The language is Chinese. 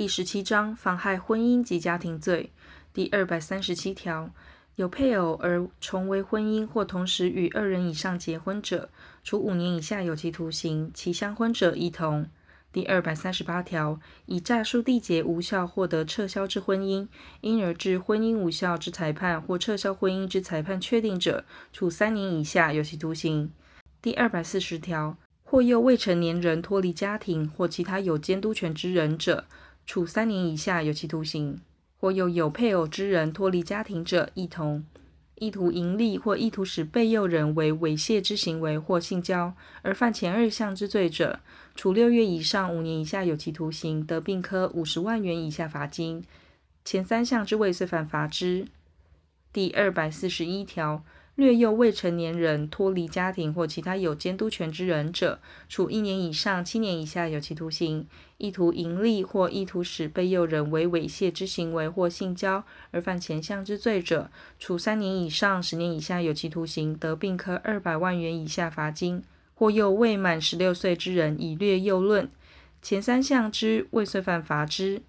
第十七章妨害婚姻及家庭罪第二百三十七条，有配偶而重为婚姻或同时与二人以上结婚者，处五年以下有期徒刑；其相婚者亦同。第二百三十八条，以诈术缔结无效获得撤销之婚姻，因而致婚姻无效之裁判或撤销婚姻之裁判确定者，处三年以下有期徒刑。第二百四十条，或诱未成年人脱离家庭或其他有监督权之人者，处三年以下有期徒刑；或诱有配偶之人脱离家庭者，亦同。意图营利或意图使被诱人为猥亵之行为或性交，而犯前二项之罪者，处六月以上五年以下有期徒刑，得并科五十万元以下罚金；前三项之未遂犯，罚之。第二百四十一条。略诱未成年人脱离家庭或其他有监督权之人者，处一年以上七年以下有期徒刑；意图营利或意图使被诱人为猥亵之行为或性交而犯前项之罪者，处三年以上十年以下有期徒刑，得并科二百万元以下罚金。或诱未满十六岁之人以略诱论，前三项之未遂犯，罚之。